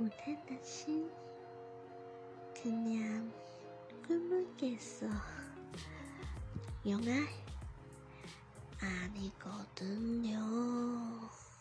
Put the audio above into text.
못했다신 그냥 꿈을 깼어. 영아 아니거든.